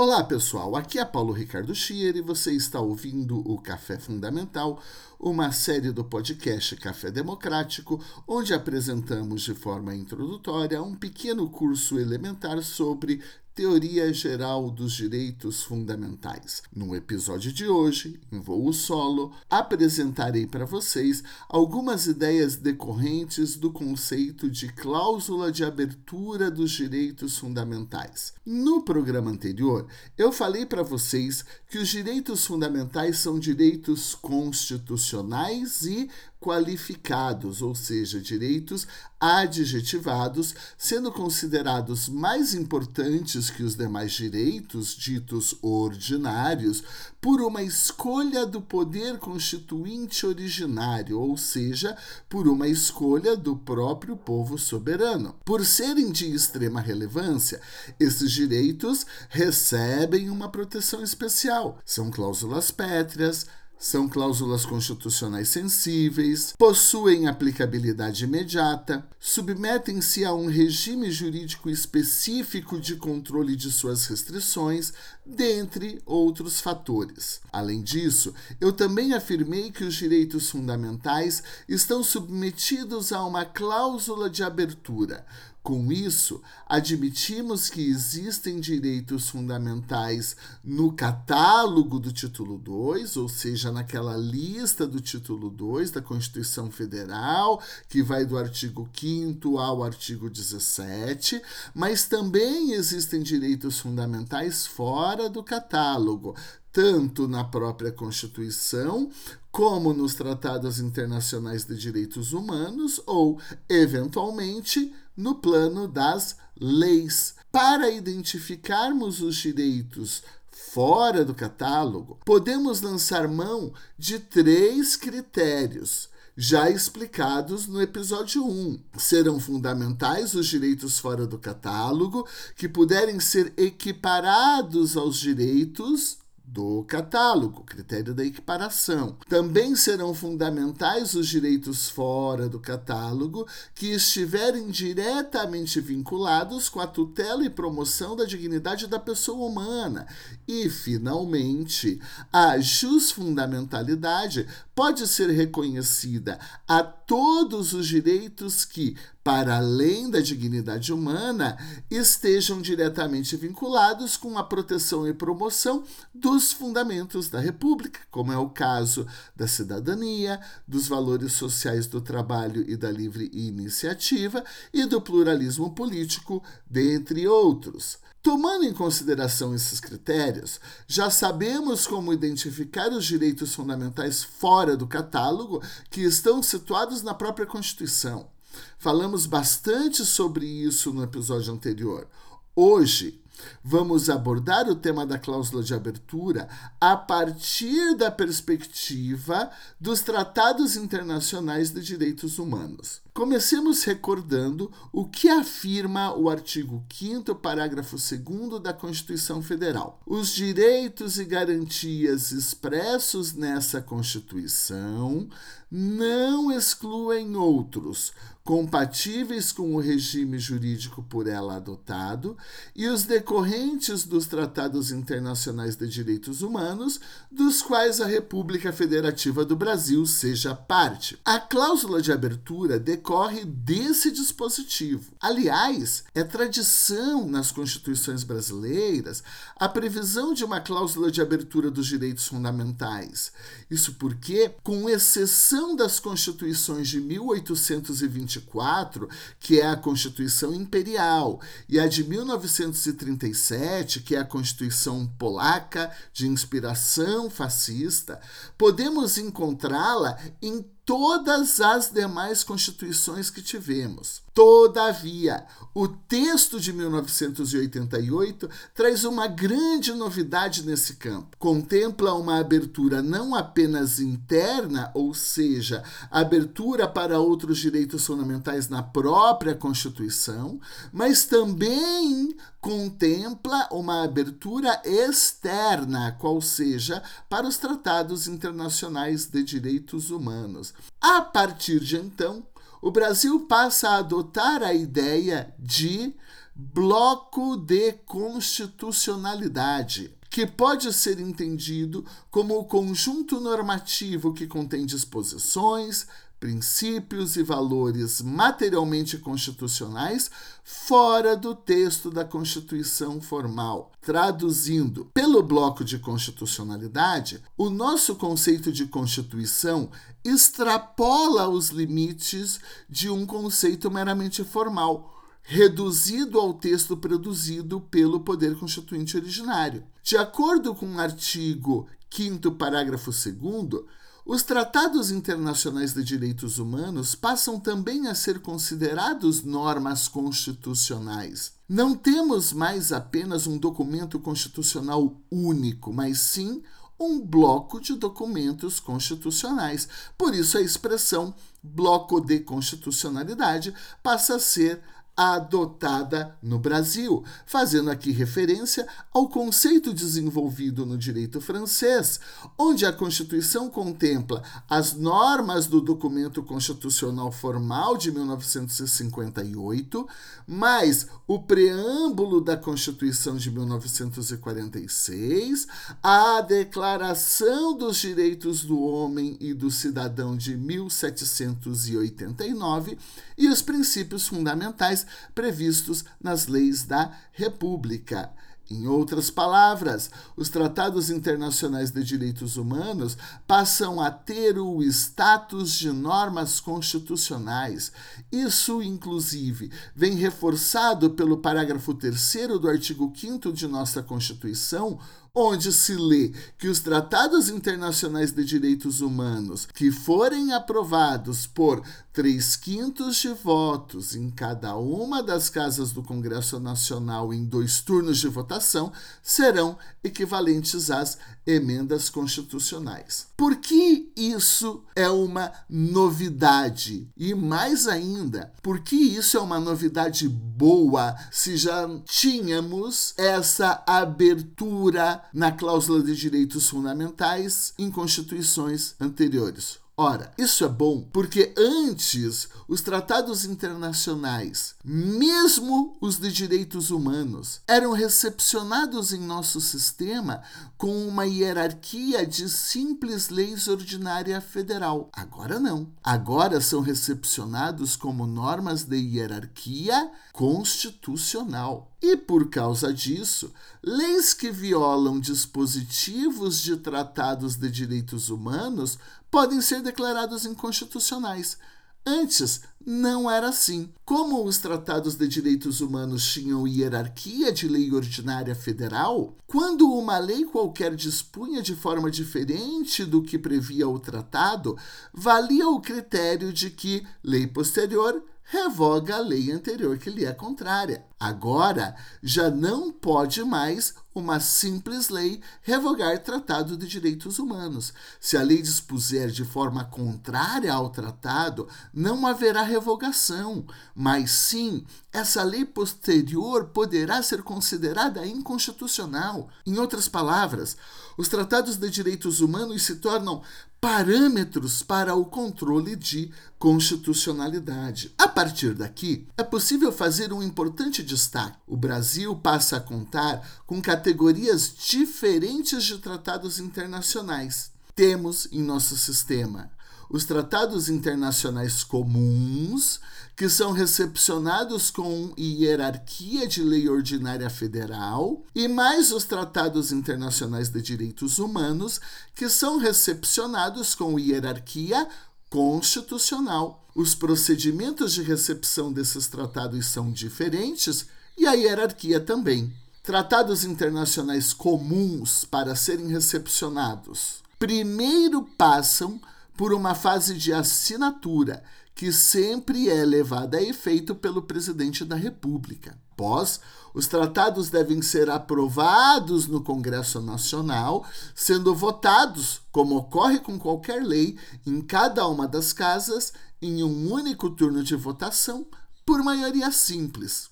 Olá pessoal, aqui é Paulo Ricardo Schier e você está ouvindo o Café Fundamental, uma série do podcast Café Democrático, onde apresentamos de forma introdutória um pequeno curso elementar sobre Teoria Geral dos Direitos Fundamentais. No episódio de hoje, em voo solo, apresentarei para vocês algumas ideias decorrentes do conceito de cláusula de abertura dos direitos fundamentais. No programa anterior, eu falei para vocês que os direitos fundamentais são direitos constitucionais e qualificados, ou seja, direitos adjetivados, sendo considerados mais importantes que os demais direitos ditos ordinários por uma escolha do poder constituinte originário, ou seja, por uma escolha do próprio povo soberano. Por serem de extrema relevância, esses direitos recebem uma proteção especial. São cláusulas pétreas, são cláusulas constitucionais sensíveis, possuem aplicabilidade imediata, submetem-se a um regime jurídico específico de controle de suas restrições, dentre outros fatores. Além disso, eu também afirmei que os direitos fundamentais estão submetidos a uma cláusula de abertura, com isso, admitimos que existem direitos fundamentais no catálogo do título 2, ou seja, naquela lista do título 2 da Constituição Federal, que vai do artigo 5 ao artigo 17, mas também existem direitos fundamentais fora do catálogo, tanto na própria Constituição como nos tratados internacionais de direitos humanos ou, eventualmente, no plano das leis. Para identificarmos os direitos fora do catálogo, podemos lançar mão de três critérios já explicados no episódio 1. Serão fundamentais os direitos fora do catálogo, que puderem ser equiparados aos direitos do catálogo, critério da equiparação. Também serão fundamentais os direitos fora do catálogo que estiverem diretamente vinculados com a tutela e promoção da dignidade da pessoa humana. E, finalmente, a jusfundamentalidade pode ser reconhecida a todos os direitos que, para além da dignidade humana, estejam diretamente vinculados com a proteção e promoção dos fundamentos da República, como é o caso da cidadania, dos valores sociais do trabalho e da livre iniciativa e do pluralismo político, dentre outros. Tomando em consideração esses critérios, já sabemos como identificar os direitos fundamentais fora do catálogo que estão situados na própria Constituição. Falamos bastante sobre isso no episódio anterior. Hoje, Vamos abordar o tema da cláusula de abertura a partir da perspectiva dos tratados internacionais de direitos humanos. Comecemos recordando o que afirma o artigo 5, parágrafo 2 da Constituição Federal. Os direitos e garantias expressos nessa Constituição não excluem outros, compatíveis com o regime jurídico por ela adotado e os decorrentes dos tratados internacionais de direitos humanos, dos quais a República Federativa do Brasil seja parte. A cláusula de abertura decorre desse dispositivo. Aliás, é tradição nas constituições brasileiras a previsão de uma cláusula de abertura dos direitos fundamentais. Isso porque, com exceção das constituições de 1824 1924, que é a Constituição Imperial, e a de 1937, que é a Constituição Polaca, de inspiração fascista, podemos encontrá-la em todas as demais constituições que tivemos. Todavia, o texto de 1988 traz uma grande novidade nesse campo. Contempla uma abertura não apenas interna, ou seja, abertura para outros direitos fundamentais na própria Constituição, mas também contempla uma abertura externa, qual seja, para os tratados internacionais de direitos humanos. A partir de então, o Brasil passa a adotar a ideia de bloco de constitucionalidade que pode ser entendido como o conjunto normativo que contém disposições, princípios e valores materialmente constitucionais fora do texto da Constituição formal. Traduzindo, pelo bloco de constitucionalidade, o nosso conceito de Constituição extrapola os limites de um conceito meramente formal reduzido ao texto produzido pelo Poder Constituinte originário. De acordo com o artigo 5, parágrafo 2, os tratados internacionais de direitos humanos passam também a ser considerados normas constitucionais. Não temos mais apenas um documento constitucional único, mas sim um bloco de documentos constitucionais. Por isso, a expressão bloco de constitucionalidade passa a ser adotada no Brasil, fazendo aqui referência ao conceito desenvolvido no direito francês, onde a Constituição contempla as normas do documento constitucional formal de 1958, mais o preâmbulo da Constituição de 1946, a Declaração dos Direitos do Homem e do Cidadão de 1789 e os princípios fundamentais previstos nas leis da República. Em outras palavras, os tratados internacionais de direitos humanos passam a ter o status de normas constitucionais. Isso, inclusive, vem reforçado pelo parágrafo 3 do artigo 5 de nossa Constituição, onde se lê que os tratados internacionais de direitos humanos que forem aprovados por três quintos de votos em cada uma das casas do Congresso Nacional em dois turnos de votação serão equivalentes às emendas constitucionais. Por que isso é uma novidade? E mais ainda, por que isso é uma novidade boa se já tínhamos essa abertura na cláusula de direitos fundamentais em constituições anteriores? Ora, isso é bom porque antes os tratados internacionais, mesmo os de direitos humanos, eram recepcionados em nosso sistema com uma hierarquia de simples leis ordinária federal. Agora não. Agora são recepcionados como normas de hierarquia constitucional. E por causa disso, leis que violam dispositivos de tratados de direitos humanos podem ser declarados inconstitucionais. Antes, não era assim. Como os tratados de direitos humanos tinham hierarquia de lei ordinária federal, quando uma lei qualquer dispunha de forma diferente do que previa o tratado, valia o critério de que lei posterior revoga a lei anterior que lhe é contrária. Agora, já não pode mais uma simples lei revogar tratado de direitos humanos. Se a lei dispuser de forma contrária ao tratado, não haverá revogação, mas sim essa lei posterior poderá ser considerada inconstitucional. Em outras palavras, os tratados de direitos humanos se tornam parâmetros para o controle de constitucionalidade. A partir daqui, é possível fazer um importante destaque. O Brasil passa a contar com categorias diferentes de tratados internacionais. Temos em nosso sistema os tratados internacionais comuns, que são recepcionados com hierarquia de lei ordinária federal, e mais os tratados internacionais de direitos humanos, que são recepcionados com hierarquia constitucional. Os procedimentos de recepção desses tratados são diferentes e a hierarquia também. Tratados internacionais comuns para serem recepcionados primeiro passam por uma fase de assinatura, que sempre é levada a efeito pelo presidente da República. Após, os tratados devem ser aprovados no Congresso Nacional, sendo votados, como ocorre com qualquer lei, em cada uma das casas, em um único turno de votação, por maioria simples.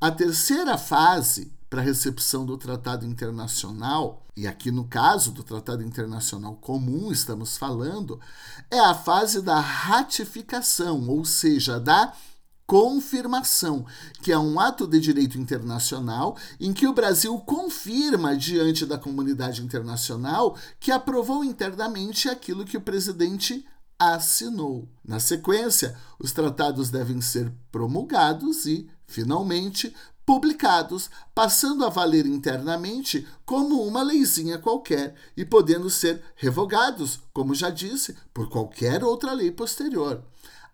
A terceira fase para recepção do tratado internacional, e aqui no caso do tratado internacional comum estamos falando, é a fase da ratificação, ou seja, da confirmação, que é um ato de direito internacional em que o Brasil confirma diante da comunidade internacional que aprovou internamente aquilo que o presidente assinou. Na sequência, os tratados devem ser promulgados e, finalmente, publicados, passando a valer internamente como uma leizinha qualquer e podendo ser revogados, como já disse, por qualquer outra lei posterior.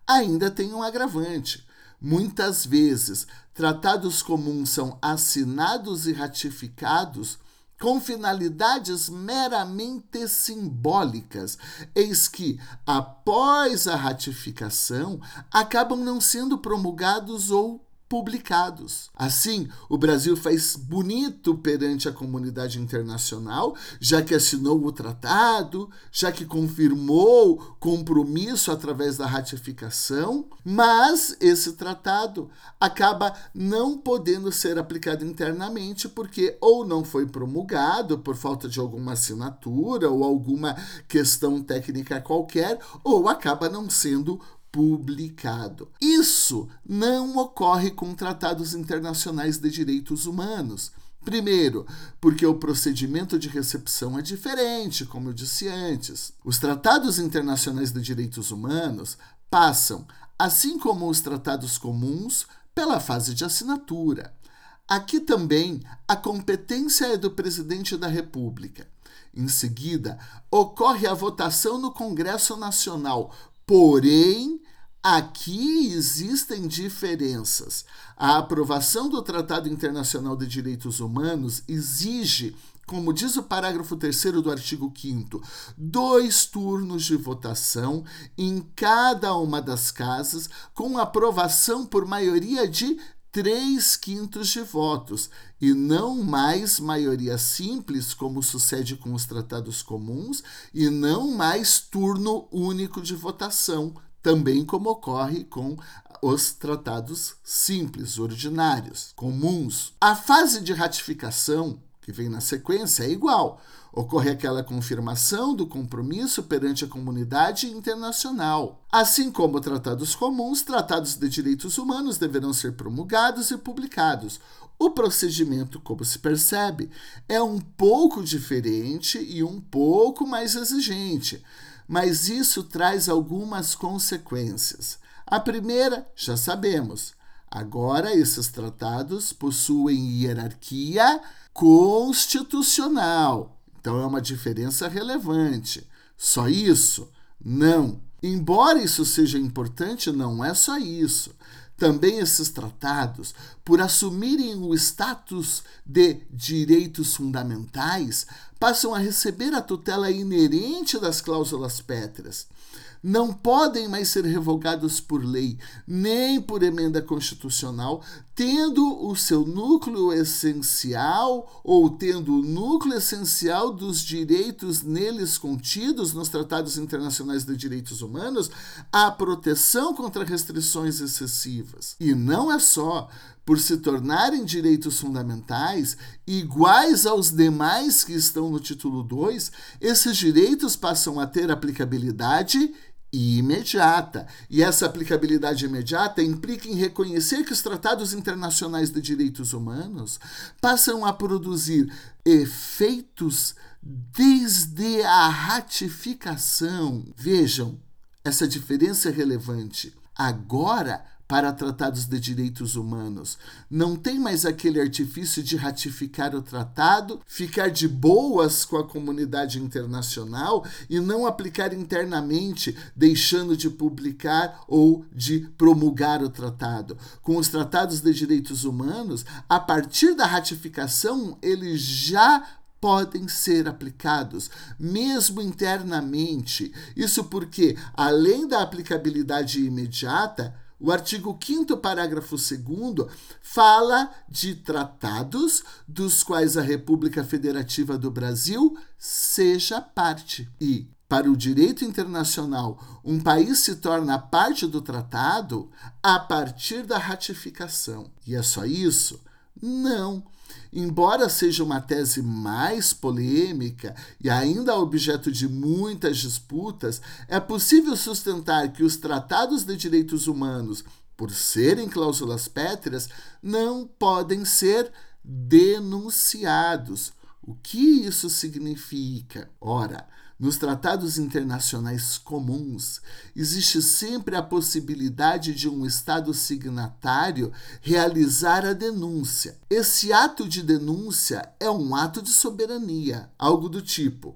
Ainda tem um agravante. Muitas vezes, tratados comuns são assinados e ratificados com finalidades meramente simbólicas, eis que, após a ratificação, acabam não sendo promulgados ou publicados. Assim, o Brasil faz bonito perante a comunidade internacional, já que assinou o tratado, já que confirmou compromisso através da ratificação, mas esse tratado acaba não podendo ser aplicado internamente porque ou não foi promulgado por falta de alguma assinatura ou alguma questão técnica qualquer, ou acaba não sendo publicado. Isso não ocorre com tratados internacionais de direitos humanos. Primeiro, porque o procedimento de recepção é diferente, como eu disse antes. Os tratados internacionais de direitos humanos passam, assim como os tratados comuns, pela fase de assinatura. Aqui também a competência é do presidente da República. Em seguida, ocorre a votação no Congresso Nacional Porém, aqui existem diferenças. A aprovação do Tratado Internacional de Direitos Humanos exige como diz o parágrafo 3 do artigo 5, dois turnos de votação em cada uma das casas, com aprovação por maioria de três quintos de votos, e não mais maioria simples, como sucede com os tratados comuns, e não mais turno único de votação, também como ocorre com os tratados simples, ordinários, comuns. A fase de ratificação, que vem na sequência, é igual. Ocorre aquela confirmação do compromisso perante a comunidade internacional. Assim como tratados comuns, tratados de direitos humanos deverão ser promulgados e publicados. O procedimento, como se percebe, é um pouco diferente e um pouco mais exigente, mas isso traz algumas consequências. A primeira, já sabemos. Agora, esses tratados possuem hierarquia constitucional. Então é uma diferença relevante. Só isso? Não. Embora isso seja importante, não é só isso. Também esses tratados, por assumirem o status de direitos fundamentais, passam a receber a tutela inerente das cláusulas pétreas não podem mais ser revogados por lei, nem por emenda constitucional, tendo o seu núcleo essencial ou tendo o núcleo essencial dos direitos neles contidos nos tratados internacionais de direitos humanos a proteção contra restrições excessivas. E não é só por se tornarem direitos fundamentais iguais aos demais que estão no título 2, esses direitos passam a ter aplicabilidade imediata. E essa aplicabilidade imediata implica em reconhecer que os tratados internacionais de direitos humanos passam a produzir efeitos desde a ratificação. Vejam, essa diferença é relevante. Agora, para tratados de direitos humanos. Não tem mais aquele artifício de ratificar o tratado, ficar de boas com a comunidade internacional e não aplicar internamente, deixando de publicar ou de promulgar o tratado. Com os tratados de direitos humanos, a partir da ratificação, eles já podem ser aplicados, mesmo internamente. Isso porque, além da aplicabilidade imediata, o artigo 5 parágrafo 2 fala de tratados dos quais a República Federativa do Brasil seja parte. E, para o direito internacional, um país se torna parte do tratado a partir da ratificação. E é só isso? Não. Embora seja uma tese mais polêmica e ainda objeto de muitas disputas, é possível sustentar que os tratados de direitos humanos por serem cláusulas pétreas, não podem ser denunciados. O que isso significa? Ora, nos tratados internacionais comuns, existe sempre a possibilidade de um Estado signatário realizar a denúncia. Esse ato de denúncia é um ato de soberania, algo do tipo.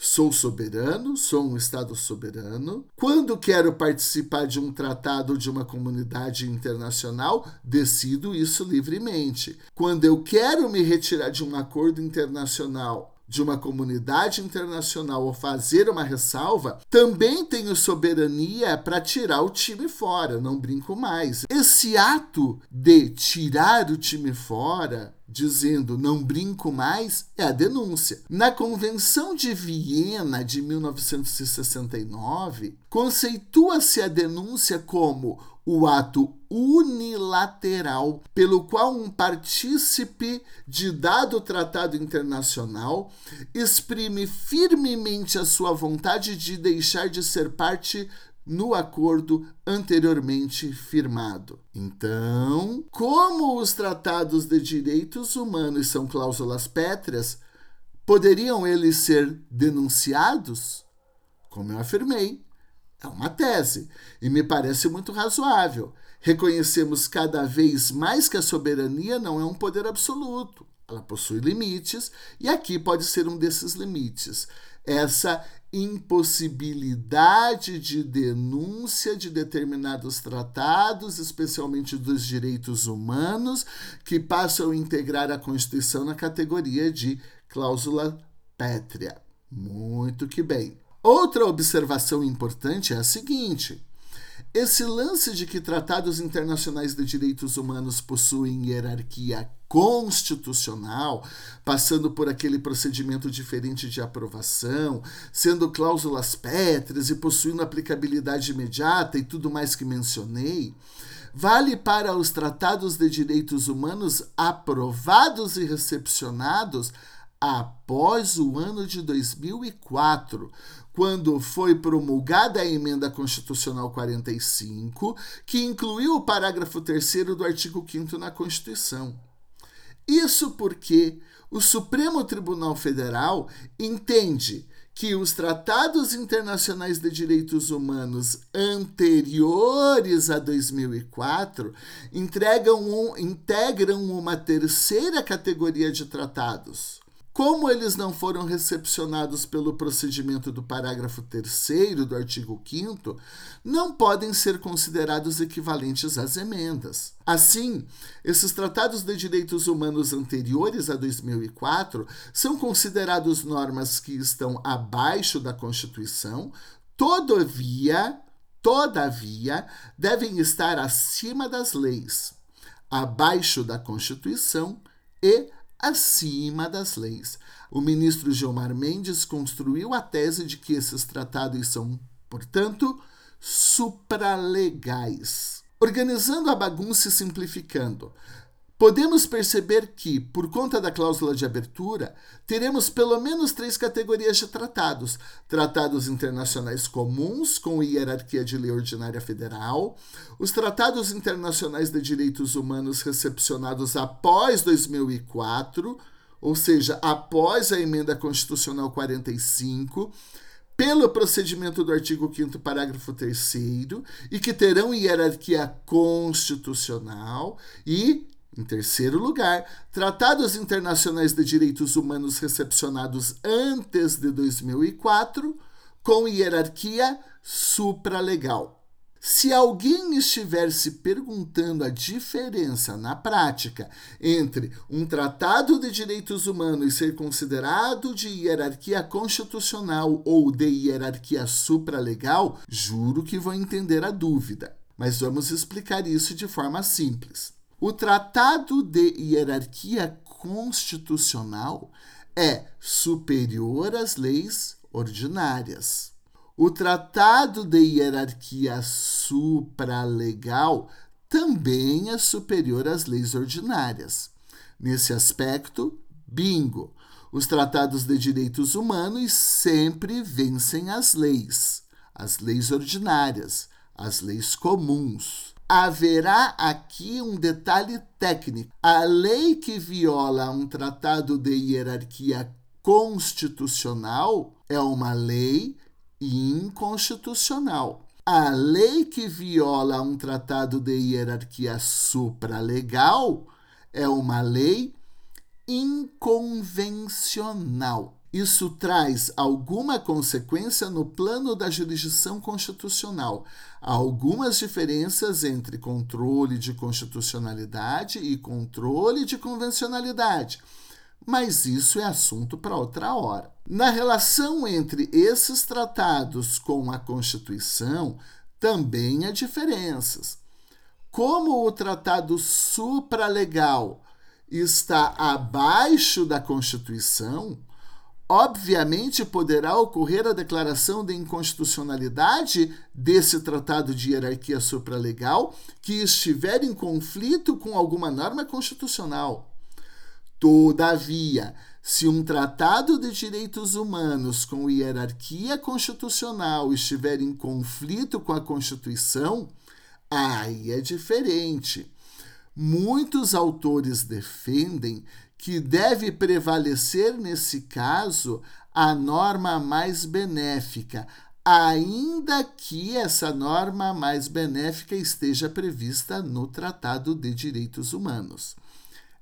Sou soberano, sou um Estado soberano. Quando quero participar de um tratado de uma comunidade internacional, decido isso livremente. Quando eu quero me retirar de um acordo internacional de uma comunidade internacional ou fazer uma ressalva, também tenho soberania para tirar o time fora, não brinco mais. Esse ato de tirar o time fora dizendo não brinco mais é a denúncia. Na Convenção de Viena de 1969, conceitua-se a denúncia como o ato unilateral pelo qual um partícipe de dado tratado internacional exprime firmemente a sua vontade de deixar de ser parte no acordo anteriormente firmado. Então, como os tratados de direitos humanos são cláusulas pétreas, poderiam eles ser denunciados? Como eu afirmei, é uma tese e me parece muito razoável. Reconhecemos cada vez mais que a soberania não é um poder absoluto. Ela possui limites e aqui pode ser um desses limites. Essa impossibilidade de denúncia de determinados tratados, especialmente dos direitos humanos, que passam a integrar a Constituição na categoria de cláusula pétrea. Muito que bem. Outra observação importante é a seguinte: esse lance de que tratados internacionais de direitos humanos possuem hierarquia constitucional, passando por aquele procedimento diferente de aprovação, sendo cláusulas pétreas e possuindo aplicabilidade imediata e tudo mais que mencionei, vale para os tratados de direitos humanos aprovados e recepcionados após o ano de 2004, quando foi promulgada a emenda constitucional 45, que incluiu o parágrafo 3 do artigo 5 na Constituição. Isso porque o Supremo Tribunal Federal entende que os tratados internacionais de direitos humanos anteriores a 2004 entregam um, integram uma terceira categoria de tratados, como eles não foram recepcionados pelo procedimento do parágrafo 3 do artigo 5, não podem ser considerados equivalentes às emendas. Assim, esses tratados de direitos humanos anteriores a 2004 são considerados normas que estão abaixo da Constituição, todavia, todavia, devem estar acima das leis, abaixo da Constituição e acima das leis. O ministro Gilmar Mendes construiu a tese de que esses tratados são, portanto, supralegais. Organizando a bagunça e simplificando, Podemos perceber que, por conta da cláusula de abertura, teremos pelo menos três categorias de tratados: tratados internacionais comuns, com hierarquia de lei ordinária federal, os tratados internacionais de direitos humanos recepcionados após 2004, ou seja, após a emenda constitucional 45 pelo procedimento do artigo 5 parágrafo 3 e que terão hierarquia constitucional e em terceiro lugar, tratados internacionais de direitos humanos recepcionados antes de 2004, com hierarquia supralegal. Se alguém estiver se perguntando a diferença na prática entre um tratado de direitos humanos ser considerado de hierarquia constitucional ou de hierarquia supralegal, juro que vou entender a dúvida. Mas vamos explicar isso de forma simples. O Tratado de Hierarquia Constitucional é superior às leis ordinárias. O Tratado de Hierarquia Supralegal também é superior às leis ordinárias. Nesse aspecto, bingo! Os tratados de direitos humanos sempre vencem as leis, as leis ordinárias, as leis comuns. Haverá aqui um detalhe técnico. A lei que viola um tratado de hierarquia constitucional é uma lei inconstitucional. A lei que viola um tratado de hierarquia supralegal é uma lei inconvencional. Isso traz alguma consequência no plano da jurisdição constitucional. Há algumas diferenças entre controle de constitucionalidade e controle de convencionalidade. Mas isso é assunto para outra hora. Na relação entre esses tratados com a Constituição, também há diferenças. Como o tratado supralegal está abaixo da Constituição, obviamente poderá ocorrer a declaração de inconstitucionalidade desse tratado de hierarquia supralegal que estiver em conflito com alguma norma constitucional. Todavia, se um tratado de direitos humanos com hierarquia constitucional estiver em conflito com a Constituição, aí é diferente. Muitos autores defendem que deve prevalecer nesse caso a norma mais benéfica, ainda que essa norma mais benéfica esteja prevista no Tratado de Direitos Humanos.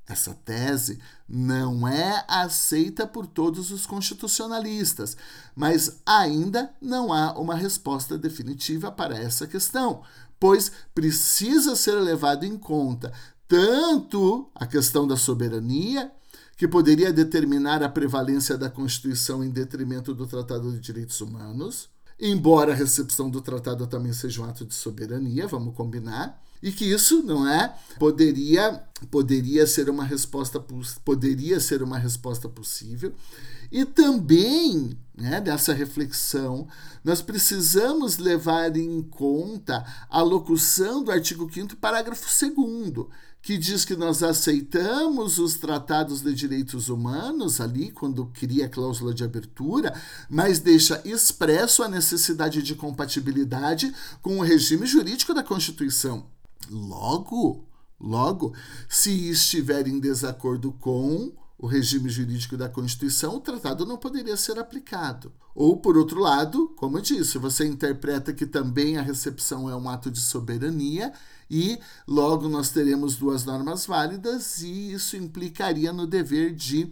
Essa tese não é aceita por todos os constitucionalistas, mas ainda não há uma resposta definitiva para essa questão, pois precisa ser levado em conta tanto a questão da soberania, que poderia determinar a prevalência da Constituição em detrimento do Tratado de Direitos Humanos, embora a recepção do tratado também seja um ato de soberania, vamos combinar, e que isso não é poderia poderia ser uma resposta poderia ser uma resposta possível. E também né, dessa reflexão nós precisamos levar em conta a locução do artigo 5 parágrafo 2 que diz que nós aceitamos os tratados de direitos humanos ali quando cria a cláusula de abertura, mas deixa expresso a necessidade de compatibilidade com o regime jurídico da Constituição. Logo, logo, se estiver em desacordo com o regime jurídico da Constituição, o tratado não poderia ser aplicado. Ou, por outro lado, como eu disse, você interpreta que também a recepção é um ato de soberania e logo nós teremos duas normas válidas e isso implicaria no dever de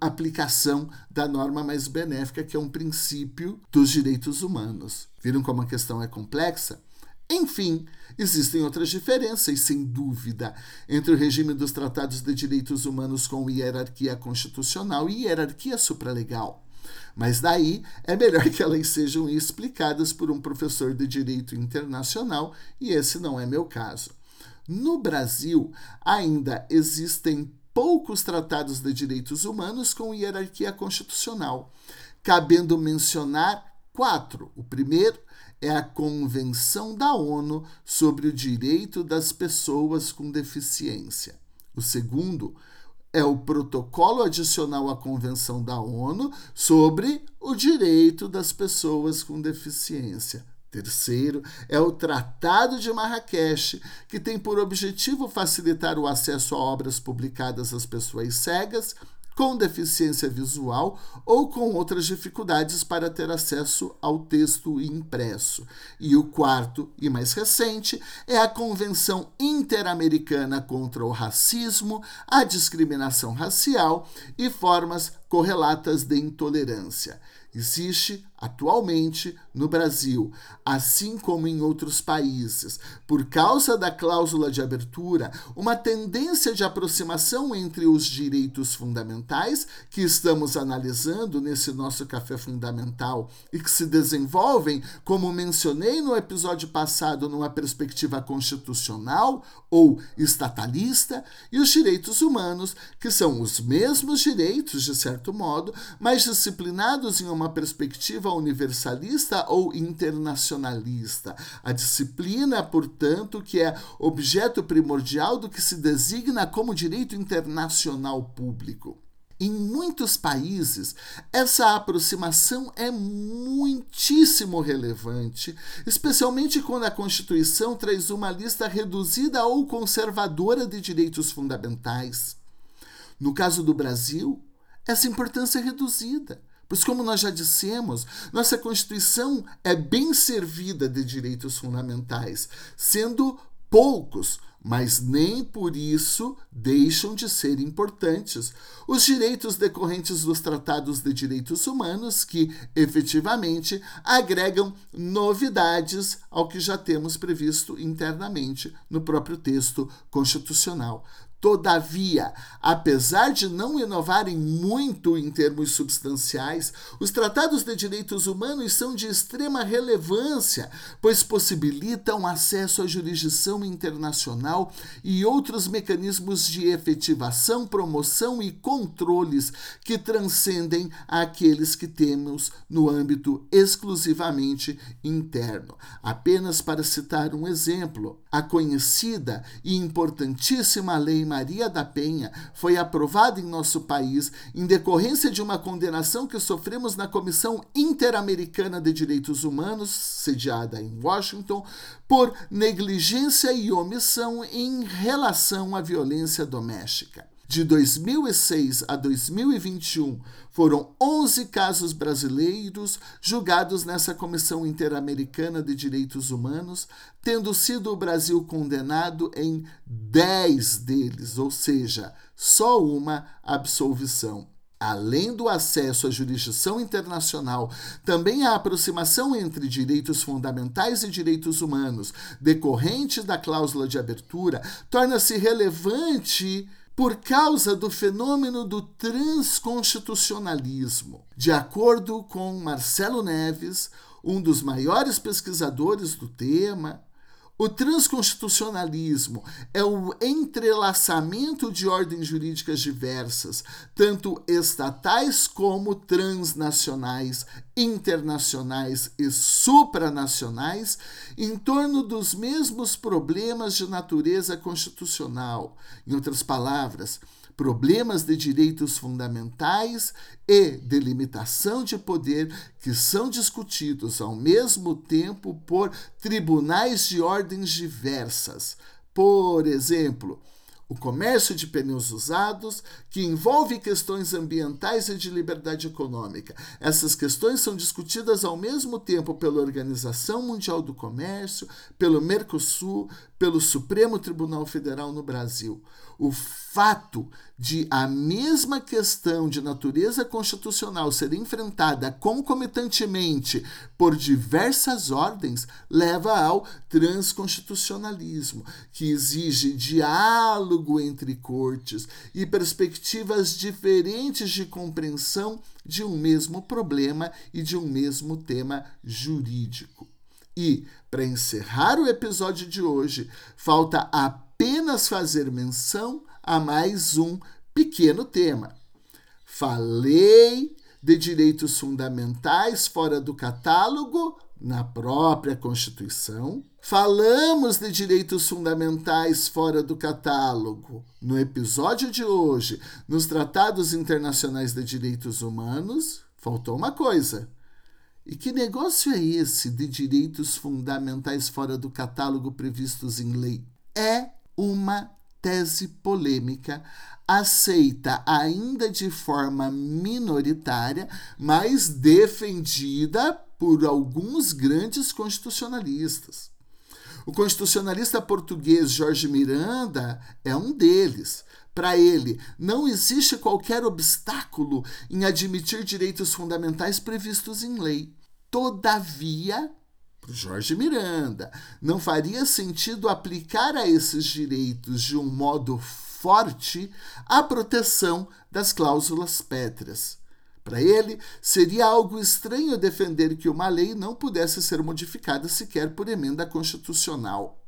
aplicação da norma mais benéfica, que é um princípio dos direitos humanos. Viram como a questão é complexa? Enfim, existem outras diferenças, sem dúvida, entre o regime dos tratados de direitos humanos com hierarquia constitucional e hierarquia supralegal. Mas daí é melhor que elas sejam explicadas por um professor de direito internacional, e esse não é meu caso. No Brasil, ainda existem poucos tratados de direitos humanos com hierarquia constitucional, cabendo mencionar quatro. O primeiro é a Convenção da ONU sobre o Direito das Pessoas com Deficiência. O segundo é o protocolo adicional à Convenção da ONU sobre o direito das pessoas com deficiência. Terceiro, é o Tratado de Marrakech, que tem por objetivo facilitar o acesso a obras publicadas às pessoas cegas com deficiência visual ou com outras dificuldades para ter acesso ao texto impresso. E o quarto e mais recente é a Convenção Interamericana contra o Racismo, a Discriminação Racial e Formas Correlatas de Intolerância. Existe atualmente no Brasil, assim como em outros países, por causa da cláusula de abertura, uma tendência de aproximação entre os direitos fundamentais que estamos analisando nesse nosso café fundamental e que se desenvolvem, como mencionei no episódio passado, numa perspectiva constitucional ou estatalista, e os direitos humanos, que são os mesmos direitos, de certo modo, mas disciplinados em uma perspectiva universalista ou internacionalista. A disciplina, portanto, que é objeto primordial do que se designa como direito internacional público. Em muitos países, essa aproximação é muitíssimo relevante, especialmente quando a Constituição traz uma lista reduzida ou conservadora de direitos fundamentais. No caso do Brasil, essa importância é reduzida, pois, como nós já dissemos, nossa Constituição é bem servida de direitos fundamentais, sendo poucos mas nem por isso deixam de ser importantes os direitos decorrentes dos tratados de direitos humanos, que efetivamente agregam novidades ao que já temos previsto internamente no próprio texto constitucional. Todavia, apesar de não inovarem muito em termos substanciais, os tratados de direitos humanos são de extrema relevância, pois possibilitam acesso à jurisdição internacional e outros mecanismos de efetivação, promoção e controles que transcendem aqueles que temos no âmbito exclusivamente interno. Apenas para citar um exemplo, a conhecida e importantíssima Lei Maria da Penha foi aprovada em nosso país em decorrência de uma condenação que sofremos na Comissão Interamericana de Direitos Humanos, sediada em Washington, por negligência e omissão em relação à violência doméstica. De 2006 a 2021, foram 11 casos brasileiros julgados nessa Comissão Interamericana de Direitos Humanos, tendo sido o Brasil condenado em 10 deles, ou seja, só uma absolvição. Além do acesso à jurisdição internacional, também a aproximação entre direitos fundamentais e direitos humanos, decorrente da cláusula de abertura, torna-se relevante por causa do fenômeno do transconstitucionalismo. De acordo com Marcelo Neves, um dos maiores pesquisadores do tema, o transconstitucionalismo é o entrelaçamento de ordens jurídicas diversas, tanto estatais como transnacionais, internacionais e supranacionais, em torno dos mesmos problemas de natureza constitucional. Em outras palavras, problemas de direitos fundamentais e delimitação de poder que são discutidos ao mesmo tempo por tribunais de ordens diversas. Por exemplo, o comércio de pneus usados, que envolve questões ambientais e de liberdade econômica. Essas questões são discutidas ao mesmo tempo pela Organização Mundial do Comércio, pelo Mercosul, pelo Supremo Tribunal Federal no Brasil. O fato de a mesma questão de natureza constitucional ser enfrentada concomitantemente por diversas ordens leva ao transconstitucionalismo, que exige diálogo entre cortes e perspectivas diferentes de compreensão de um mesmo problema e de um mesmo tema jurídico. E, para encerrar o episódio de hoje, falta apenas fazer menção a mais um pequeno tema. Falei de direitos fundamentais fora do catálogo na própria Constituição. Falamos de direitos fundamentais fora do catálogo no episódio de hoje, nos Tratados Internacionais de Direitos Humanos. Faltou uma coisa. E que negócio é esse de direitos fundamentais fora do catálogo previstos em lei? É uma tese polêmica, aceita ainda de forma minoritária, mas defendida por alguns grandes constitucionalistas. O constitucionalista português Jorge Miranda é um deles. Para ele, não existe qualquer obstáculo em admitir direitos fundamentais previstos em lei. Todavia, Jorge Miranda. Não faria sentido aplicar a esses direitos de um modo forte a proteção das cláusulas pétreas. Para ele, seria algo estranho defender que uma lei não pudesse ser modificada sequer por emenda constitucional.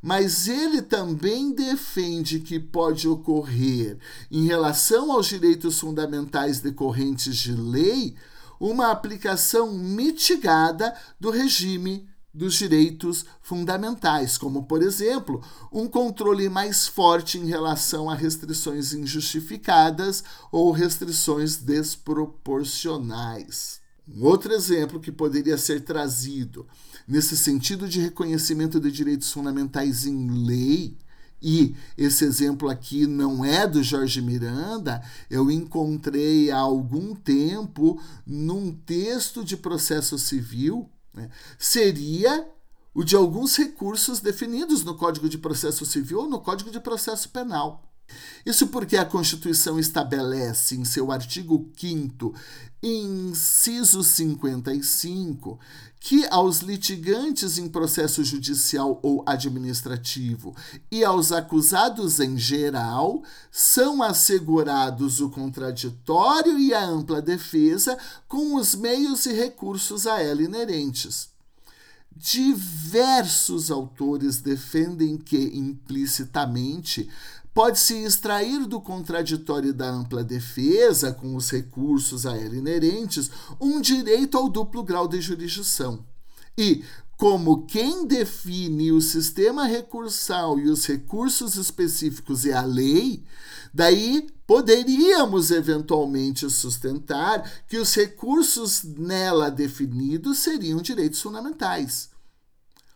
Mas ele também defende que pode ocorrer, em relação aos direitos fundamentais decorrentes de lei, uma aplicação mitigada do regime dos direitos fundamentais, como, por exemplo, um controle mais forte em relação a restrições injustificadas ou restrições desproporcionais. Um outro exemplo que poderia ser trazido nesse sentido de reconhecimento de direitos fundamentais em lei e esse exemplo aqui não é do Jorge Miranda, eu encontrei há algum tempo num texto de processo civil, né, seria o de alguns recursos definidos no Código de Processo Civil ou no Código de Processo Penal. Isso porque a Constituição estabelece em seu artigo 5, inciso 55, que aos litigantes em processo judicial ou administrativo e aos acusados em geral são assegurados o contraditório e a ampla defesa com os meios e recursos a ela inerentes. Diversos autores defendem que, implicitamente, pode-se extrair do contraditório da ampla defesa, com os recursos a ela inerentes, um direito ao duplo grau de jurisdição. E, como quem define o sistema recursal e os recursos específicos é a lei, daí poderíamos eventualmente sustentar que os recursos nela definidos seriam direitos fundamentais.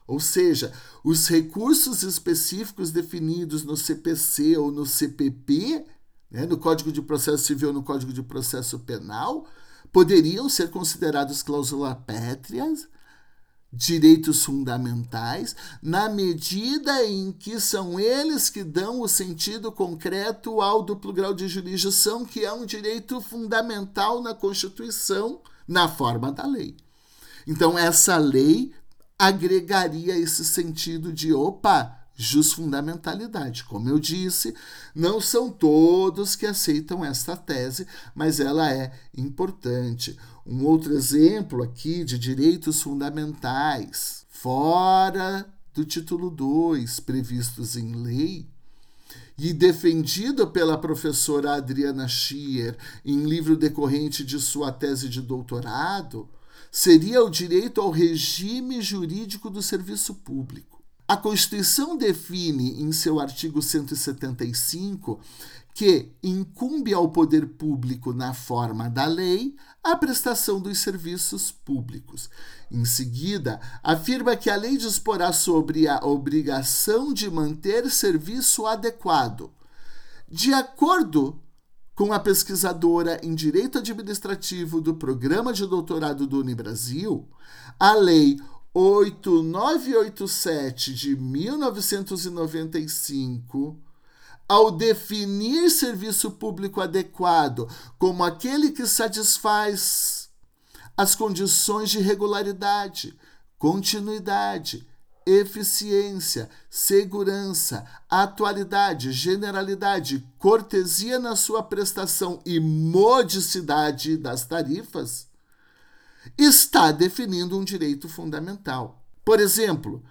Ou seja, os recursos específicos definidos no CPC ou no CPP, né, no Código de Processo Civil ou no Código de Processo Penal, poderiam ser considerados cláusula pétreas direitos fundamentais, na medida em que são eles que dão o sentido concreto ao duplo grau de jurisdição, que é um direito fundamental na Constituição, na forma da lei. Então, essa lei agregaria esse sentido de opa, fundamentalidade. Como eu disse, não são todos que aceitam esta tese, mas ela é importante. Um outro exemplo aqui de direitos fundamentais, fora do título 2, previstos em lei, e defendido pela professora Adriana Schier em livro decorrente de sua tese de doutorado, seria o direito ao regime jurídico do serviço público. A Constituição define em seu artigo 175 que incumbe ao poder público, na forma da lei, a prestação dos serviços públicos. Em seguida, afirma que a lei disporá sobre a obrigação de manter serviço adequado. De acordo com a pesquisadora em Direito Administrativo do Programa de Doutorado do Unibrasil, a Lei 8987 de 1995, ao definir serviço público adequado como aquele que satisfaz as condições de regularidade, continuidade, eficiência, segurança, atualidade, generalidade, cortesia na sua prestação e modicidade das tarifas, está definindo um direito fundamental. Por exemplo,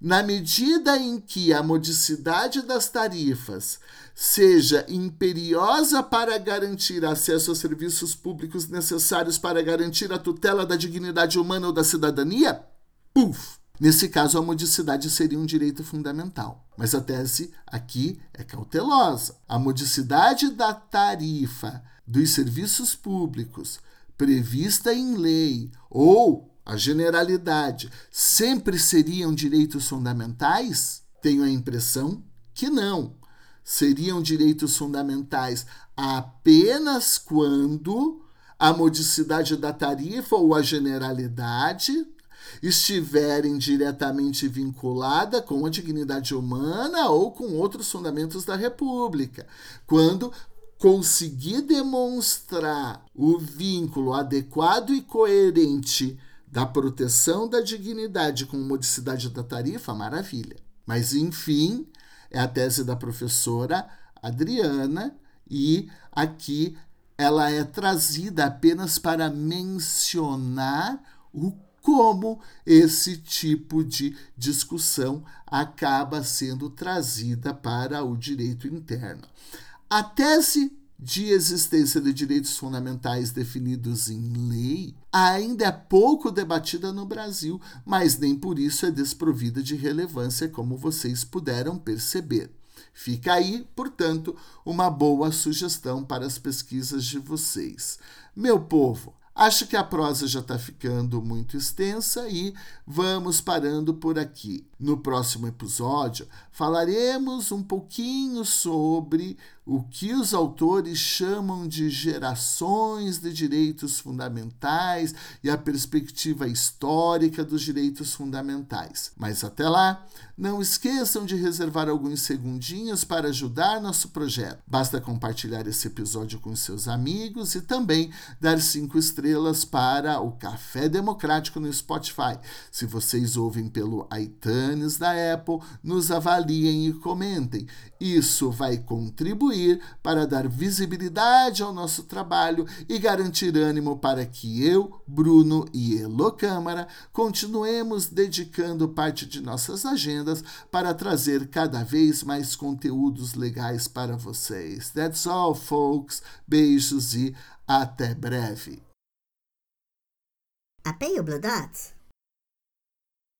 na medida em que a modicidade das tarifas seja imperiosa para garantir acesso aos serviços públicos necessários para garantir a tutela da dignidade humana ou da cidadania, puf! Nesse caso, a modicidade seria um direito fundamental. Mas a tese aqui é cautelosa. A modicidade da tarifa dos serviços públicos prevista em lei ou a generalidade sempre seriam direitos fundamentais? Tenho a impressão que não. Seriam direitos fundamentais apenas quando a modicidade da tarifa ou a generalidade estiverem diretamente vinculada com a dignidade humana ou com outros fundamentos da República. Quando conseguir demonstrar o vínculo adequado e coerente da proteção da dignidade com modicidade da tarifa, maravilha. Mas, enfim, é a tese da professora Adriana e aqui ela é trazida apenas para mencionar o como esse tipo de discussão acaba sendo trazida para o direito interno. A tese de existência de direitos fundamentais definidos em lei ainda é pouco debatida no Brasil, mas nem por isso é desprovida de relevância, como vocês puderam perceber. Fica aí, portanto, uma boa sugestão para as pesquisas de vocês. Meu povo, Acho que a prosa já está ficando muito extensa e vamos parando por aqui. No próximo episódio, falaremos um pouquinho sobre o que os autores chamam de gerações de direitos fundamentais e a perspectiva histórica dos direitos fundamentais. Mas até lá, não esqueçam de reservar alguns segundinhos para ajudar nosso projeto. Basta compartilhar esse episódio com seus amigos e também dar cinco estrelas para o Café Democrático no Spotify. Se vocês ouvem pelo iTunes da Apple, nos avaliem e comentem. Isso vai contribuir contribuir para dar visibilidade ao nosso trabalho e garantir ânimo para que eu, Bruno e Elo Câmara continuemos dedicando parte de nossas agendas para trazer cada vez mais conteúdos legais para vocês. That's all, folks. Beijos e até breve. Apeio Blue Dots.